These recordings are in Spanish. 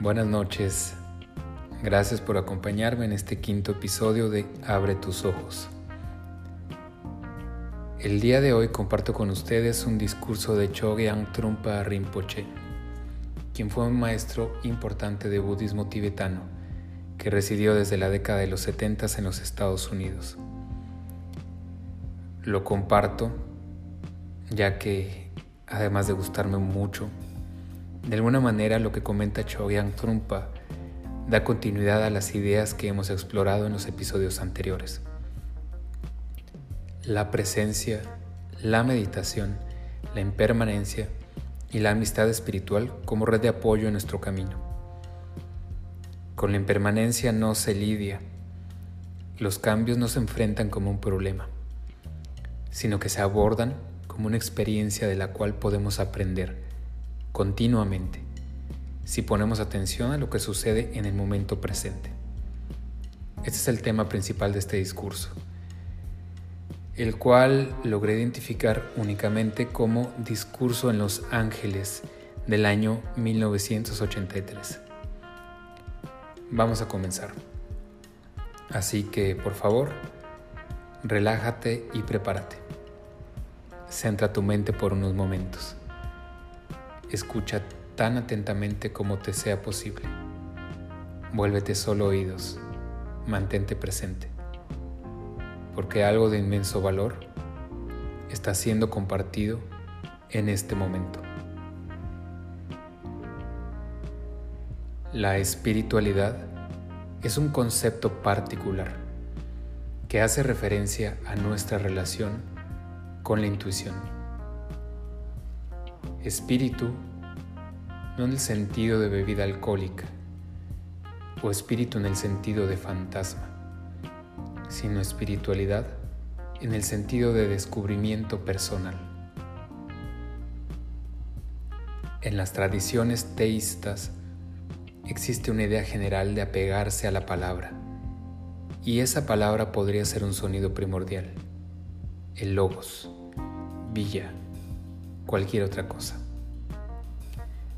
Buenas noches. Gracias por acompañarme en este quinto episodio de Abre tus ojos. El día de hoy comparto con ustedes un discurso de Chogyam Trungpa Rinpoche, quien fue un maestro importante de budismo tibetano que residió desde la década de los 70 en los Estados Unidos. Lo comparto ya que, además de gustarme mucho, de alguna manera lo que comenta Chogyam Trungpa da continuidad a las ideas que hemos explorado en los episodios anteriores. La presencia, la meditación, la impermanencia y la amistad espiritual como red de apoyo en nuestro camino. Con la impermanencia no se lidia, los cambios no se enfrentan como un problema, sino que se abordan como una experiencia de la cual podemos aprender continuamente si ponemos atención a lo que sucede en el momento presente. Este es el tema principal de este discurso, el cual logré identificar únicamente como Discurso en los Ángeles del año 1983. Vamos a comenzar. Así que, por favor, relájate y prepárate. Centra tu mente por unos momentos. Escucha tan atentamente como te sea posible. Vuélvete solo oídos, mantente presente, porque algo de inmenso valor está siendo compartido en este momento. La espiritualidad es un concepto particular que hace referencia a nuestra relación con la intuición Espíritu, no en el sentido de bebida alcohólica, o espíritu en el sentido de fantasma, sino espiritualidad en el sentido de descubrimiento personal. En las tradiciones teístas existe una idea general de apegarse a la palabra, y esa palabra podría ser un sonido primordial, el logos, villa, cualquier otra cosa.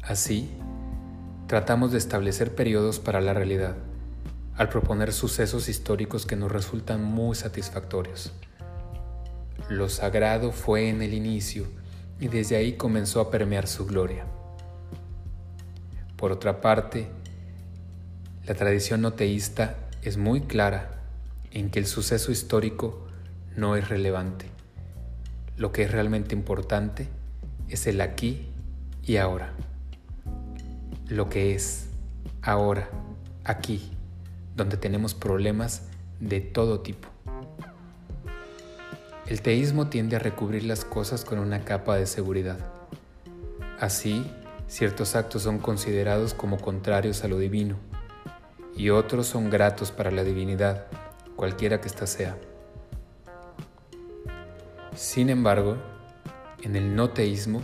Así, tratamos de establecer periodos para la realidad, al proponer sucesos históricos que nos resultan muy satisfactorios. Lo sagrado fue en el inicio y desde ahí comenzó a permear su gloria. Por otra parte, la tradición no teísta es muy clara en que el suceso histórico no es relevante. Lo que es realmente importante es el aquí y ahora. Lo que es ahora, aquí, donde tenemos problemas de todo tipo. El teísmo tiende a recubrir las cosas con una capa de seguridad. Así, ciertos actos son considerados como contrarios a lo divino y otros son gratos para la divinidad, cualquiera que ésta sea. Sin embargo, en el no teísmo,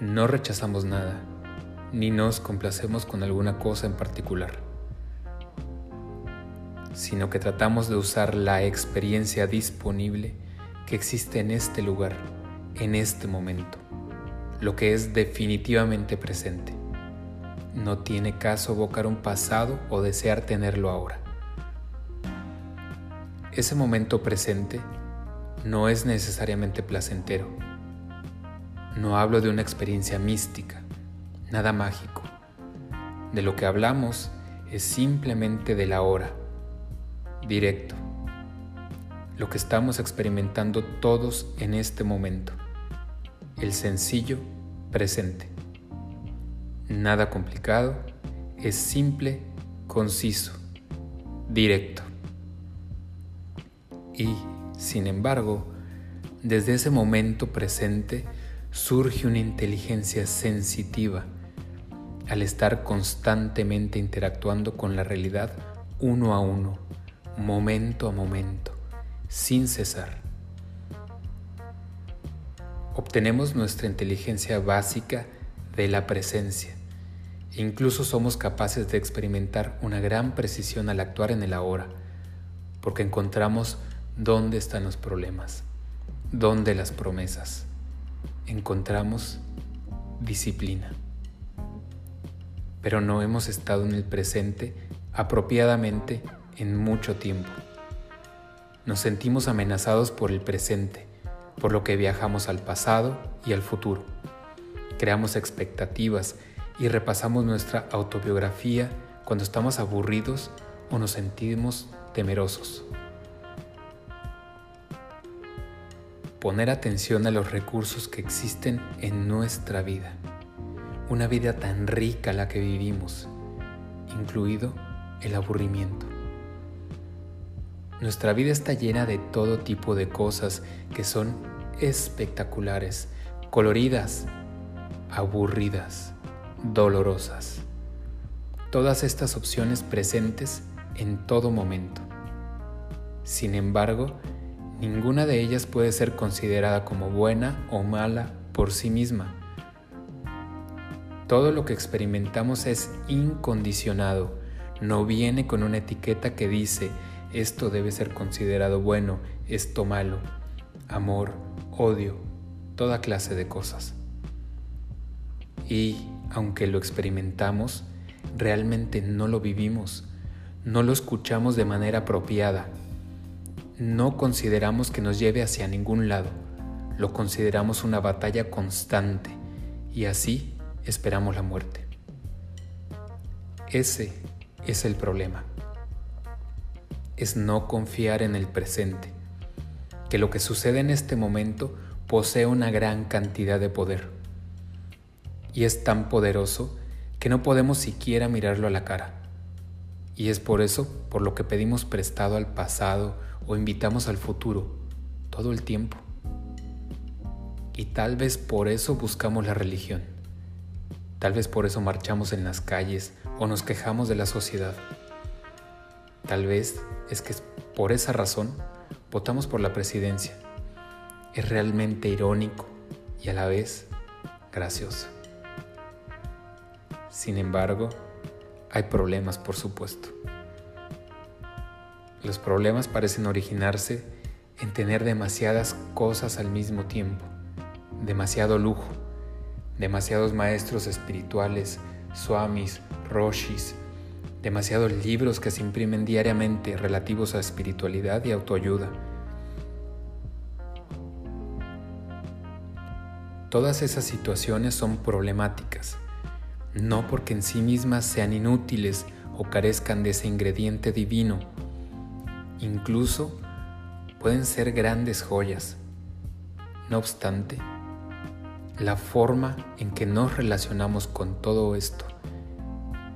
no rechazamos nada, ni nos complacemos con alguna cosa en particular, sino que tratamos de usar la experiencia disponible que existe en este lugar, en este momento, lo que es definitivamente presente. No tiene caso evocar un pasado o desear tenerlo ahora. Ese momento presente no es necesariamente placentero no hablo de una experiencia mística, nada mágico. De lo que hablamos es simplemente de la hora, directo. Lo que estamos experimentando todos en este momento. El sencillo presente. Nada complicado, es simple, conciso, directo. Y, sin embargo, desde ese momento presente, surge una inteligencia sensitiva al estar constantemente interactuando con la realidad uno a uno, momento a momento, sin cesar. Obtenemos nuestra inteligencia básica de la presencia. Incluso somos capaces de experimentar una gran precisión al actuar en el ahora, porque encontramos dónde están los problemas, dónde las promesas encontramos disciplina. pero no hemos estado en el presente apropiadamente en mucho tiempo. Nos sentimos amenazados por el presente, por lo que viajamos al pasado y al futuro. Creamos expectativas y repasamos nuestra autobiografía cuando estamos aburridos o nos sentimos temerosos. Poner atención a los recursos que existen en nuestra vida. Una vida tan rica la que vivimos, incluido el aburrimiento. Nuestra vida está llena de todo tipo de cosas que son espectaculares, coloridas, aburridas, dolorosas. Todas estas opciones presentes en todo momento. Sin embargo, ninguna de ellas puede ser considerada como buena o mala por sí misma. Todo lo que experimentamos es incondicionado, no viene con una etiqueta que dice esto debe ser considerado bueno, esto malo, amor, odio, toda clase de cosas. Y aunque lo experimentamos, realmente no lo vivimos, no lo escuchamos de manera apropiada, no consideramos que nos lleve hacia ningún lado, lo consideramos una batalla constante y así esperamos la muerte. Ese es el problema es no confiar en el presente, que lo que sucede en este momento posee una gran cantidad de poder. Y es tan poderoso que no podemos siquiera mirarlo a la cara. Y es por eso por lo que pedimos prestado al pasado o invitamos al futuro todo el tiempo. Y tal vez por eso buscamos la religión. Tal vez por eso marchamos en las calles o nos quejamos de la sociedad. Tal vez es que por esa razón votamos por la presidencia. Es realmente irónico y a la vez gracioso. Sin embargo, hay problemas, por supuesto. Los problemas parecen originarse en tener demasiadas cosas al mismo tiempo, demasiado lujo, demasiados maestros espirituales, swamis, roshis, demasiados libros que se imprimen diariamente relativos a espiritualidad y autoayuda. Todas esas situaciones son problemáticas, no porque en sí mismas sean inútiles o carezcan de ese ingrediente divino. Incluso pueden ser grandes joyas. No obstante, la forma en que nos relacionamos con todo esto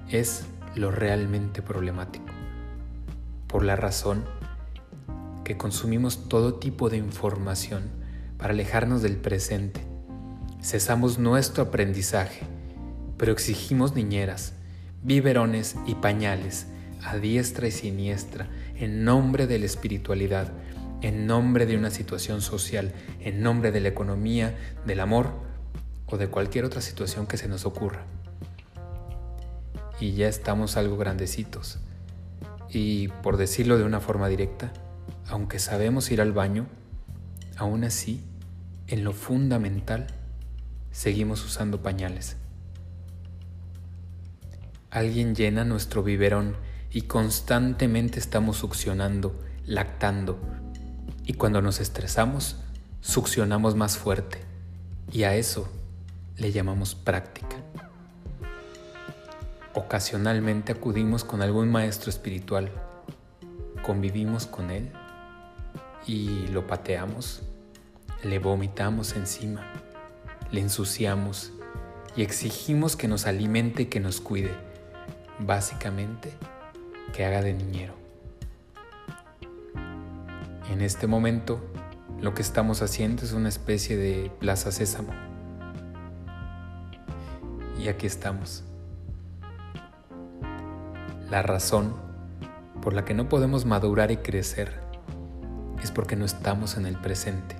es lo realmente problemático, por la razón que consumimos todo tipo de información para alejarnos del presente. Cesamos nuestro aprendizaje, pero exigimos niñeras, biberones y pañales a diestra y siniestra en nombre de la espiritualidad, en nombre de una situación social, en nombre de la economía, del amor o de cualquier otra situación que se nos ocurra y ya estamos algo grandecitos. Y por decirlo de una forma directa, aunque sabemos ir al baño, aún así, en lo fundamental, seguimos usando pañales. Alguien llena nuestro biberón y constantemente estamos succionando, lactando. Y cuando nos estresamos, succionamos más fuerte. Y a eso le llamamos práctica. Ocasionalmente acudimos con algún maestro espiritual, convivimos con él y lo pateamos, le vomitamos encima, le ensuciamos y exigimos que nos alimente y que nos cuide, básicamente que haga de niñero. En este momento lo que estamos haciendo es una especie de plaza sésamo. Y aquí estamos. La razón por la que no podemos madurar y crecer es porque no estamos en el presente.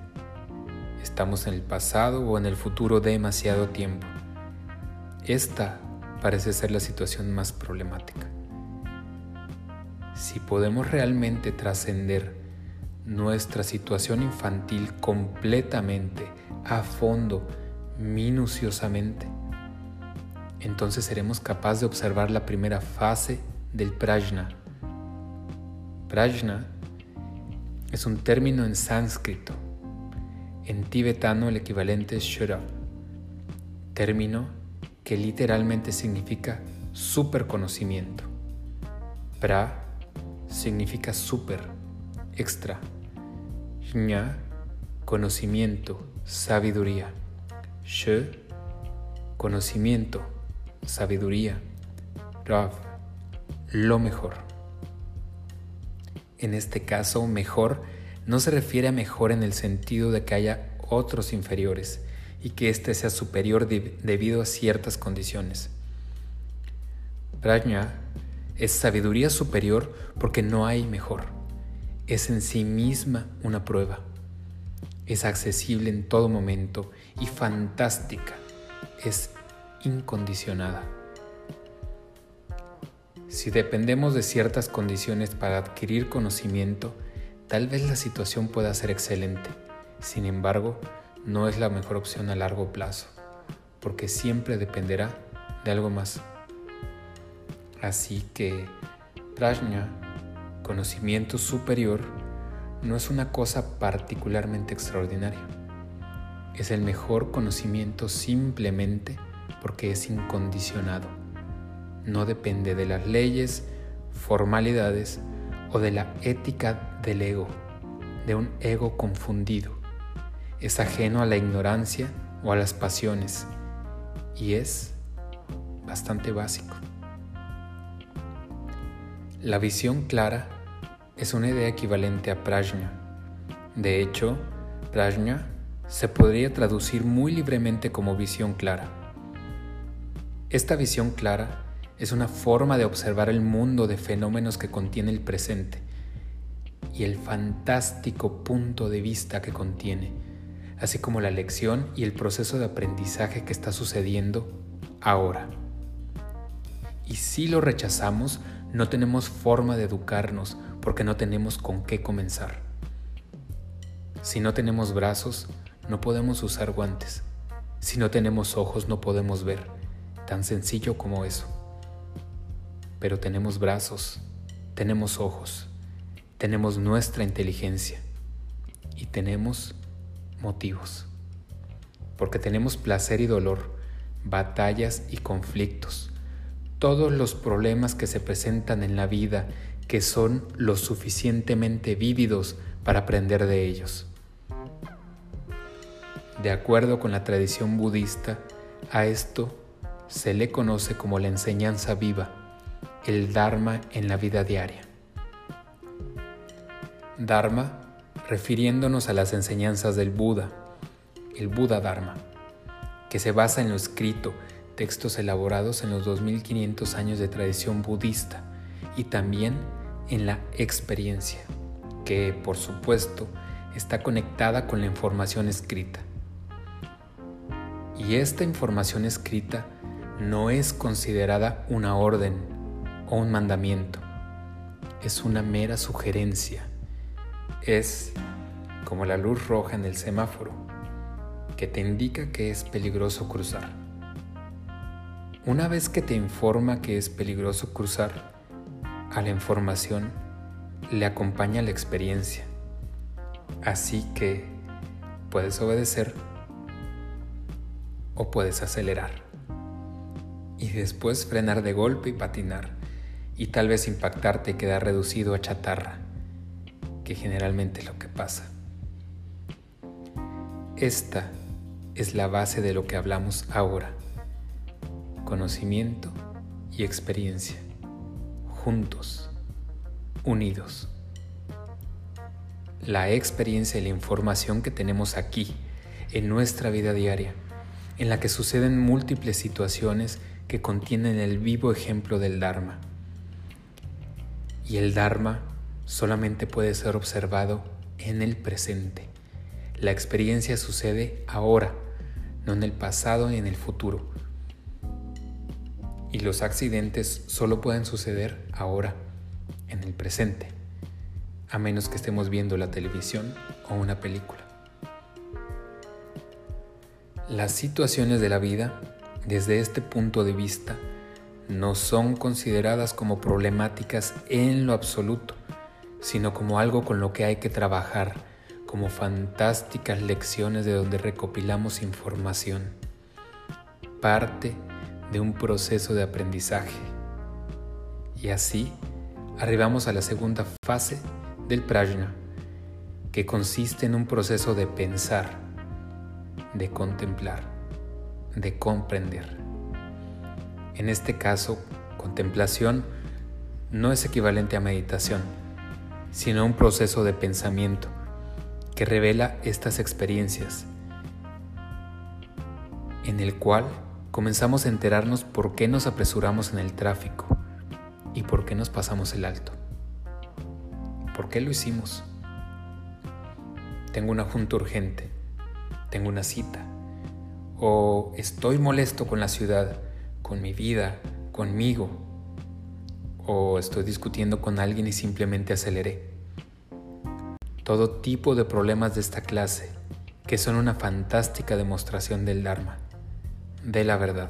Estamos en el pasado o en el futuro demasiado tiempo. Esta parece ser la situación más problemática. Si podemos realmente trascender nuestra situación infantil completamente, a fondo, minuciosamente, entonces seremos capaces de observar la primera fase del prajna. Prajna es un término en sánscrito. En tibetano el equivalente es shura, término que literalmente significa superconocimiento. Pra significa super, extra. Jña, conocimiento, sabiduría. She, conocimiento, sabiduría. Rav, lo mejor. En este caso, mejor no se refiere a mejor en el sentido de que haya otros inferiores y que éste sea superior debido a ciertas condiciones. Prajna es sabiduría superior porque no hay mejor. Es en sí misma una prueba. Es accesible en todo momento y fantástica. Es incondicionada. Si dependemos de ciertas condiciones para adquirir conocimiento, tal vez la situación pueda ser excelente. Sin embargo, no es la mejor opción a largo plazo, porque siempre dependerá de algo más. Así que prajna, conocimiento superior, no es una cosa particularmente extraordinaria. Es el mejor conocimiento simplemente porque es incondicionado. No depende de las leyes, formalidades o de la ética del ego, de un ego confundido. Es ajeno a la ignorancia o a las pasiones y es bastante básico. La visión clara es una idea equivalente a prajna. De hecho, prajna se podría traducir muy libremente como visión clara. Esta visión clara es una forma de observar el mundo de fenómenos que contiene el presente y el fantástico punto de vista que contiene, así como la lección y el proceso de aprendizaje que está sucediendo ahora. Y si lo rechazamos, no tenemos forma de educarnos porque no tenemos con qué comenzar. Si no tenemos brazos, no podemos usar guantes. Si no tenemos ojos, no podemos ver. Tan sencillo como eso. Pero tenemos brazos, tenemos ojos, tenemos nuestra inteligencia y tenemos motivos. Porque tenemos placer y dolor, batallas y conflictos todos los problemas que se presentan en la vida que son lo suficientemente vívidos para aprender de ellos. De acuerdo con la tradición budista, a esto se le conoce como la enseñanza viva, el Dharma en la vida diaria. Dharma refiriéndonos a las enseñanzas del Buda, el Buda Dharma, que se basa en lo escrito, textos elaborados en los 2500 años de tradición budista y también en la experiencia, que por supuesto está conectada con la información escrita. Y esta información escrita no es considerada una orden o un mandamiento, es una mera sugerencia, es como la luz roja en el semáforo, que te indica que es peligroso cruzar. Una vez que te informa que es peligroso cruzar, a la información le acompaña la experiencia. Así que puedes obedecer o puedes acelerar. Y después frenar de golpe y patinar. Y tal vez impactarte y quedar reducido a chatarra, que generalmente es lo que pasa. Esta es la base de lo que hablamos ahora conocimiento y experiencia, juntos, unidos. La experiencia y la información que tenemos aquí, en nuestra vida diaria, en la que suceden múltiples situaciones que contienen el vivo ejemplo del Dharma. Y el Dharma solamente puede ser observado en el presente. La experiencia sucede ahora, no en el pasado ni en el futuro y los accidentes solo pueden suceder ahora, en el presente, a menos que estemos viendo la televisión o una película. Las situaciones de la vida desde este punto de vista, no son consideradas como problemáticas en lo absoluto, sino como algo con lo que hay que trabajar, como fantásticas lecciones de donde recopilamos información, parte de un proceso de aprendizaje. Y así arribamos a la segunda fase del prajna, que consiste en un proceso de pensar, de contemplar, de comprender. En este caso, contemplación no es equivalente a meditación, sino un proceso de pensamiento que revela estas experiencias, en el cual comenzamos a enterarnos por qué nos apresuramos en el tráfico y por qué nos pasamos el alto. ¿Por qué lo hicimos? Tengo una junta urgente, tengo una cita, o estoy molesto con la ciudad, con mi vida, conmigo, o estoy discutiendo con alguien y simplemente aceleré. Todo tipo de problemas de esta clase, que son una fantástica demostración del Dharma, de la verdad.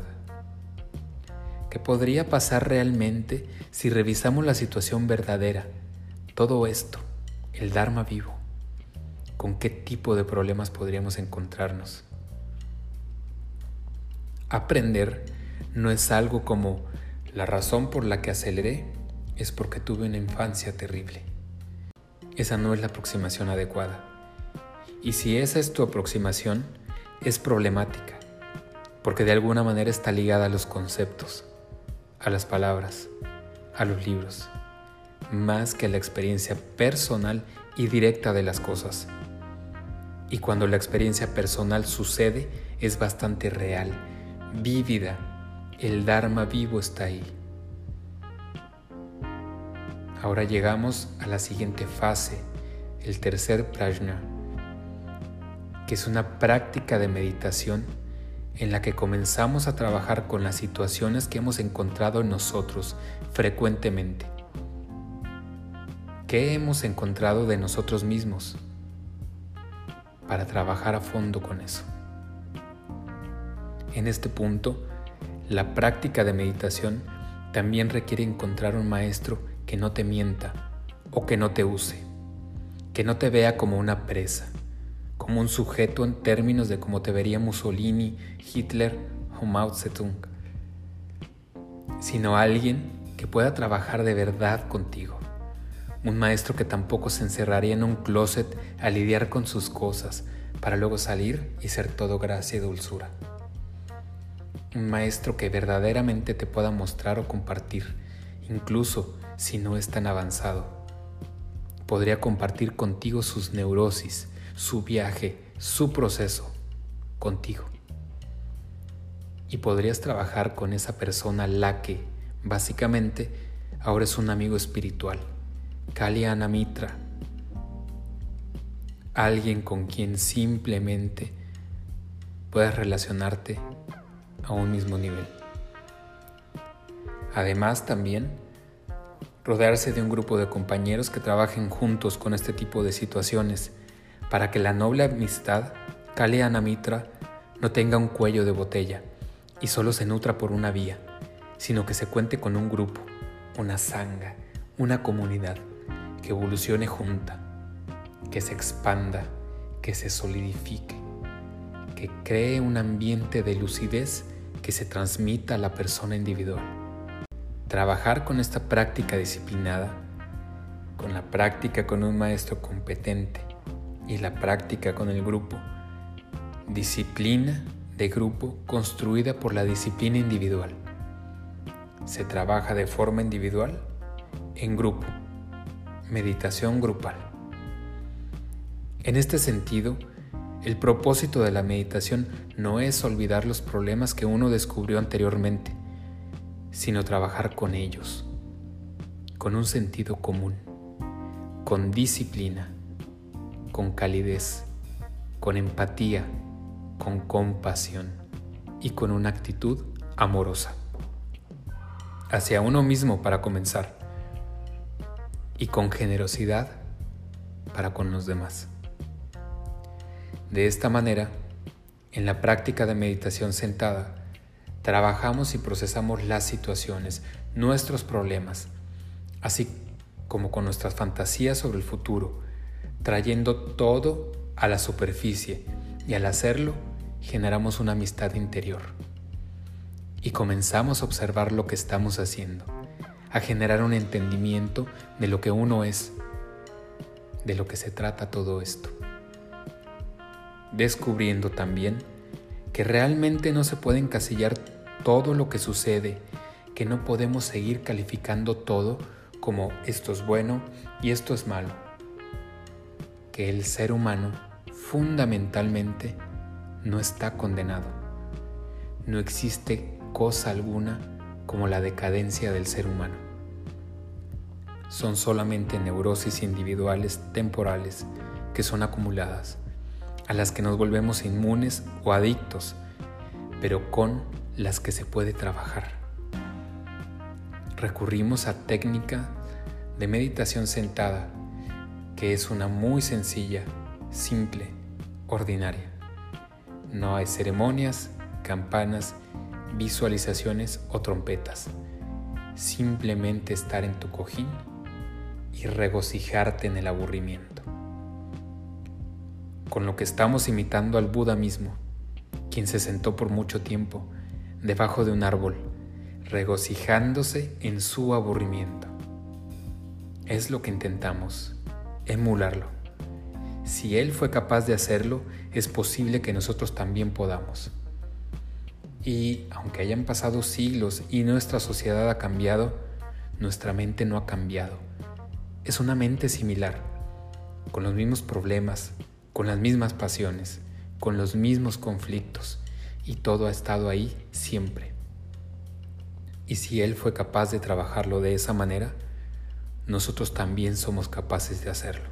¿Qué podría pasar realmente si revisamos la situación verdadera? Todo esto, el Dharma vivo. ¿Con qué tipo de problemas podríamos encontrarnos? Aprender no es algo como la razón por la que aceleré es porque tuve una infancia terrible. Esa no es la aproximación adecuada. Y si esa es tu aproximación, es problemática, porque de alguna manera está ligada a los conceptos a las palabras, a los libros, más que a la experiencia personal y directa de las cosas. Y cuando la experiencia personal sucede, es bastante real, vívida. El Dharma vivo está ahí. Ahora llegamos a la siguiente fase, el tercer prajna, que es una práctica de meditación en la que comenzamos a trabajar con las situaciones que hemos encontrado en nosotros frecuentemente. ¿Qué hemos encontrado de nosotros mismos? Para trabajar a fondo con eso. En este punto, la práctica de meditación también requiere encontrar un maestro que no te mienta o que no te use, que no te vea como una presa como un sujeto en términos de cómo te vería Mussolini, Hitler o Mao Zedong, sino alguien que pueda trabajar de verdad contigo. Un maestro que tampoco se encerraría en un closet a lidiar con sus cosas para luego salir y ser todo gracia y dulzura. Un maestro que verdaderamente te pueda mostrar o compartir, incluso si no es tan avanzado. Podría compartir contigo sus neurosis, su viaje, su proceso contigo. Y podrías trabajar con esa persona la que, básicamente, ahora es un amigo espiritual, Kalyana Mitra, alguien con quien simplemente puedes relacionarte a un mismo nivel. Además, también rodearse de un grupo de compañeros que trabajen juntos con este tipo de situaciones para que la noble amistad, Kalyana Mitra, no tenga un cuello de botella y solo se nutra por una vía, sino que se cuente con un grupo, una sanga, una comunidad que evolucione junta, que se expanda, que se solidifique, que cree un ambiente de lucidez que se transmita a la persona individual. Trabajar con esta práctica disciplinada, con la práctica con un maestro competente, y la práctica con el grupo. Disciplina de grupo construida por la disciplina individual. Se trabaja de forma individual, en grupo. Meditación grupal. En este sentido, el propósito de la meditación no es olvidar los problemas que uno descubrió anteriormente, sino trabajar con ellos, con un sentido común, con disciplina con calidez, con empatía, con compasión y con una actitud amorosa. Hacia uno mismo para comenzar y con generosidad para con los demás. De esta manera, en la práctica de meditación sentada, trabajamos y procesamos las situaciones, nuestros problemas, así como con nuestras fantasías sobre el futuro, trayendo todo a la superficie y al hacerlo generamos una amistad interior. Y comenzamos a observar lo que estamos haciendo, a generar un entendimiento de lo que uno es, de lo que se trata todo esto. Descubriendo también que realmente no se puede encasillar todo lo que sucede, que no podemos seguir calificando todo como esto es bueno y esto es malo. Que el ser humano fundamentalmente no está condenado. No existe cosa alguna como la decadencia del ser humano. Son solamente neurosis individuales temporales que son acumuladas, a las que nos volvemos inmunes o adictos, pero con las que se puede trabajar. Recurrimos a técnica de meditación sentada, que es una muy sencilla, simple, ordinaria. No hay ceremonias, campanas, visualizaciones o trompetas. Simplemente estar en tu cojín y regocijarte en el aburrimiento. Con lo que estamos imitando al Buda mismo, quien se sentó por mucho tiempo debajo de un árbol, regocijándose en su aburrimiento. Es lo que intentamos, emularlo. Si Él fue capaz de hacerlo, es posible que nosotros también podamos. Y aunque hayan pasado siglos y nuestra sociedad ha cambiado, nuestra mente no ha cambiado. Es una mente similar, con los mismos problemas, con las mismas pasiones, con los mismos conflictos, y todo ha estado ahí siempre. Y si Él fue capaz de trabajarlo de esa manera, nosotros también somos capaces de hacerlo.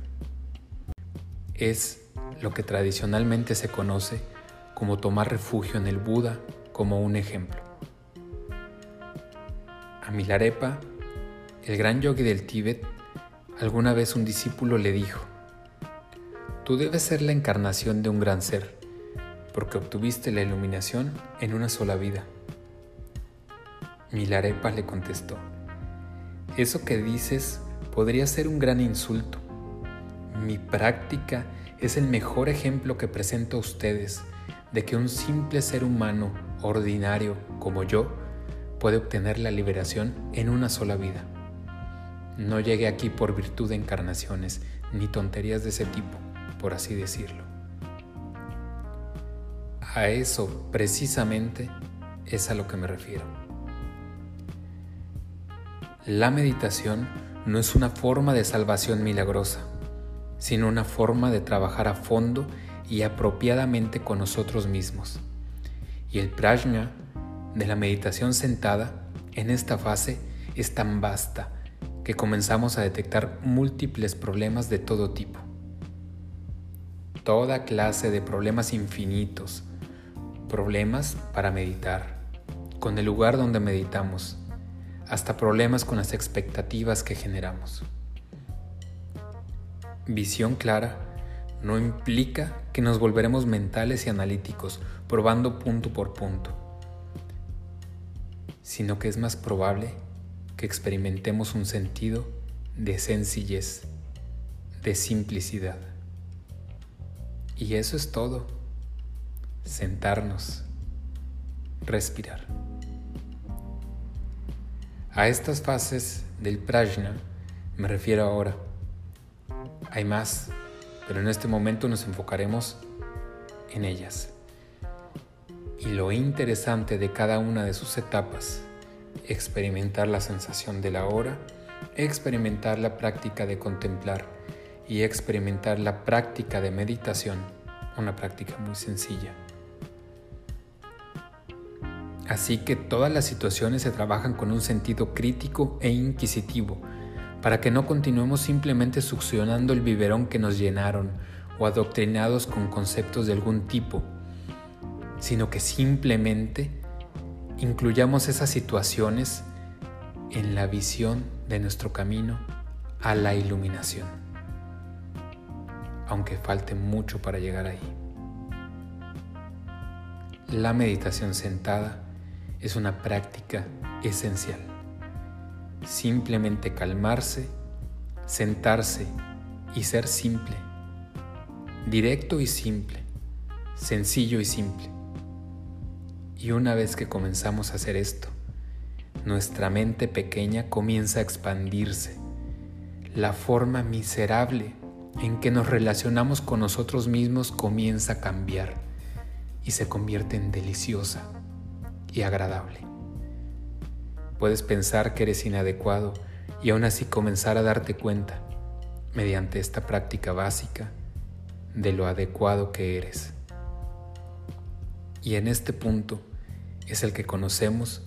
Es lo que tradicionalmente se conoce como tomar refugio en el Buda como un ejemplo. A Milarepa, el gran yogi del Tíbet, alguna vez un discípulo le dijo, Tú debes ser la encarnación de un gran ser, porque obtuviste la iluminación en una sola vida. Milarepa le contestó, Eso que dices podría ser un gran insulto. Mi práctica es el mejor ejemplo que presento a ustedes de que un simple ser humano ordinario como yo puede obtener la liberación en una sola vida. No llegué aquí por virtud de encarnaciones ni tonterías de ese tipo, por así decirlo. A eso precisamente es a lo que me refiero. La meditación no es una forma de salvación milagrosa sino una forma de trabajar a fondo y apropiadamente con nosotros mismos. Y el prajna de la meditación sentada en esta fase es tan vasta que comenzamos a detectar múltiples problemas de todo tipo. Toda clase de problemas infinitos, problemas para meditar, con el lugar donde meditamos, hasta problemas con las expectativas que generamos. Visión clara no implica que nos volveremos mentales y analíticos, probando punto por punto, sino que es más probable que experimentemos un sentido de sencillez, de simplicidad. Y eso es todo. Sentarnos, respirar. A estas fases del prajna me refiero ahora hay más, pero en este momento nos enfocaremos en ellas. Y lo interesante de cada una de sus etapas, experimentar la sensación de la hora, experimentar la práctica de contemplar y experimentar la práctica de meditación, una práctica muy sencilla. Así que todas las situaciones se trabajan con un sentido crítico e inquisitivo, para que no continuemos simplemente succionando el biberón que nos llenaron o adoctrinados con conceptos de algún tipo, sino que simplemente incluyamos esas situaciones en la visión de nuestro camino a la iluminación, aunque falte mucho para llegar ahí. La meditación sentada es una práctica esencial. Simplemente calmarse, sentarse y ser simple. Directo y simple. Sencillo y simple. Y una vez que comenzamos a hacer esto, nuestra mente pequeña comienza a expandirse. La forma miserable en que nos relacionamos con nosotros mismos comienza a cambiar y se convierte en deliciosa y agradable. Puedes pensar que eres inadecuado y aún así comenzar a darte cuenta, mediante esta práctica básica, de lo adecuado que eres. Y en este punto es el que conocemos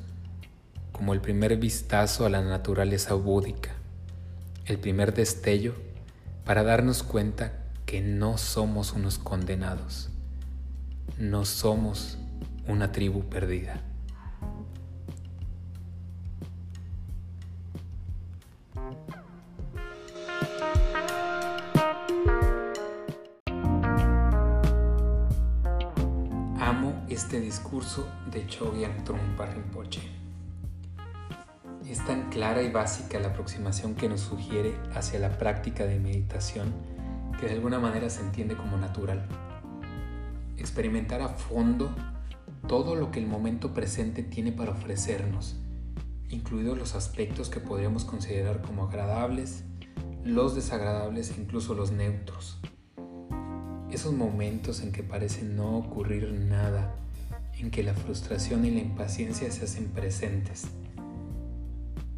como el primer vistazo a la naturaleza búdica, el primer destello para darnos cuenta que no somos unos condenados, no somos una tribu perdida. Este discurso de Chogyam Trungpa Rinpoche. Es tan clara y básica la aproximación que nos sugiere hacia la práctica de meditación que de alguna manera se entiende como natural. Experimentar a fondo todo lo que el momento presente tiene para ofrecernos, incluidos los aspectos que podríamos considerar como agradables, los desagradables e incluso los neutros. Esos momentos en que parece no ocurrir nada, en que la frustración y la impaciencia se hacen presentes.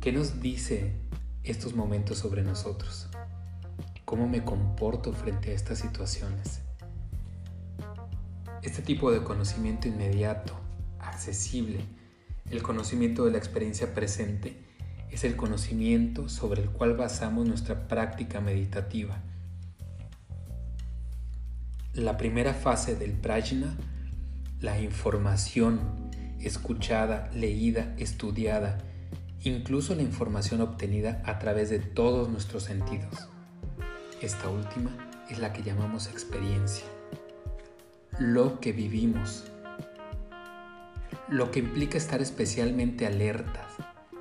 ¿Qué nos dice estos momentos sobre nosotros? ¿Cómo me comporto frente a estas situaciones? Este tipo de conocimiento inmediato, accesible, el conocimiento de la experiencia presente, es el conocimiento sobre el cual basamos nuestra práctica meditativa. La primera fase del prajna, la información escuchada, leída, estudiada, incluso la información obtenida a través de todos nuestros sentidos. Esta última es la que llamamos experiencia. Lo que vivimos. Lo que implica estar especialmente alertas,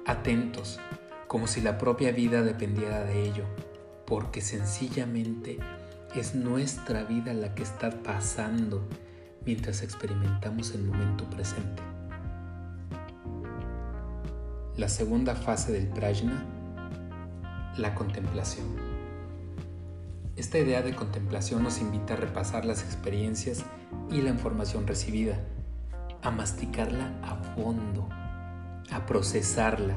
atentos, como si la propia vida dependiera de ello, porque sencillamente es nuestra vida la que está pasando mientras experimentamos el momento presente. La segunda fase del prajna, la contemplación. Esta idea de contemplación nos invita a repasar las experiencias y la información recibida, a masticarla a fondo a procesarla,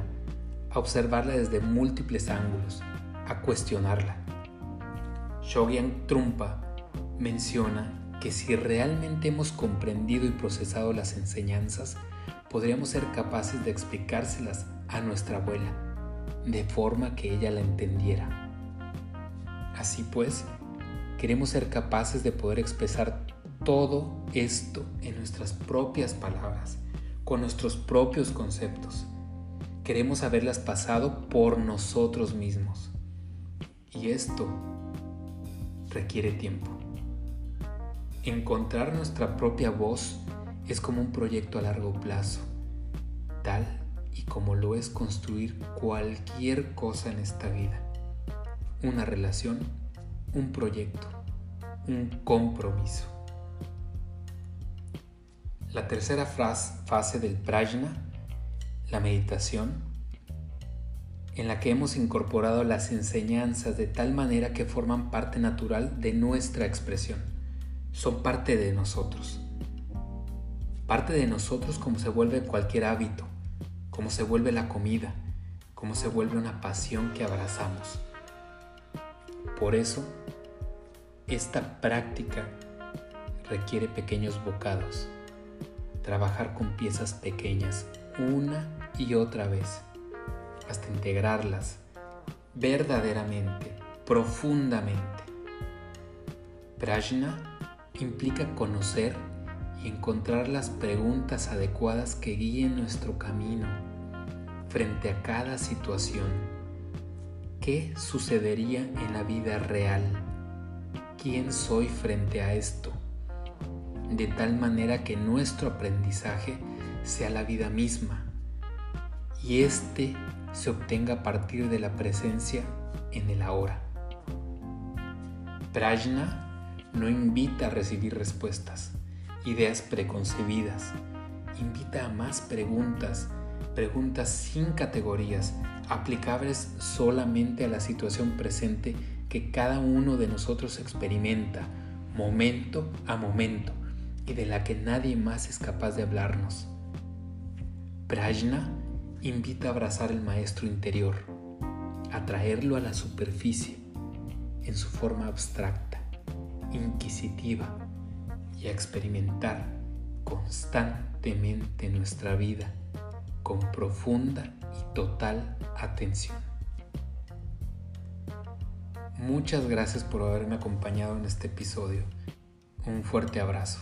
a observarla desde múltiples ángulos, a cuestionarla. Shogyan Trumpa menciona que si realmente hemos comprendido y procesado las enseñanzas, podríamos ser capaces de explicárselas a nuestra abuela, de forma que ella la entendiera. Así pues, queremos ser capaces de poder expresar todo esto en nuestras propias palabras con nuestros propios conceptos. Queremos haberlas pasado por nosotros mismos. Y esto requiere tiempo. Encontrar nuestra propia voz es como un proyecto a largo plazo, tal y como lo es construir cualquier cosa en esta vida. Una relación, un proyecto, un compromiso. La tercera fase del prajna, la meditación, en la que hemos incorporado las enseñanzas de tal manera que forman parte natural de nuestra expresión. Son parte de nosotros. Parte de nosotros como se vuelve cualquier hábito, como se vuelve la comida, como se vuelve una pasión que abrazamos. Por eso, esta práctica requiere pequeños bocados trabajar con piezas pequeñas una y otra vez, hasta integrarlas verdaderamente, profundamente. Prajna implica conocer y encontrar las preguntas adecuadas que guíen nuestro camino frente a cada situación. ¿Qué sucedería en la vida real? ¿Quién soy frente a esto? de tal manera que nuestro aprendizaje sea la vida misma y éste se obtenga a partir de la presencia en el ahora. Prajna no invita a recibir respuestas, ideas preconcebidas, invita a más preguntas, preguntas sin categorías, aplicables solamente a la situación presente que cada uno de nosotros experimenta momento a momento y de la que nadie más es capaz de hablarnos. Prajna invita a abrazar el maestro interior, a traerlo a la superficie en su forma abstracta, inquisitiva y a experimentar constantemente nuestra vida con profunda y total atención. Muchas gracias por haberme acompañado en este episodio. Un fuerte abrazo.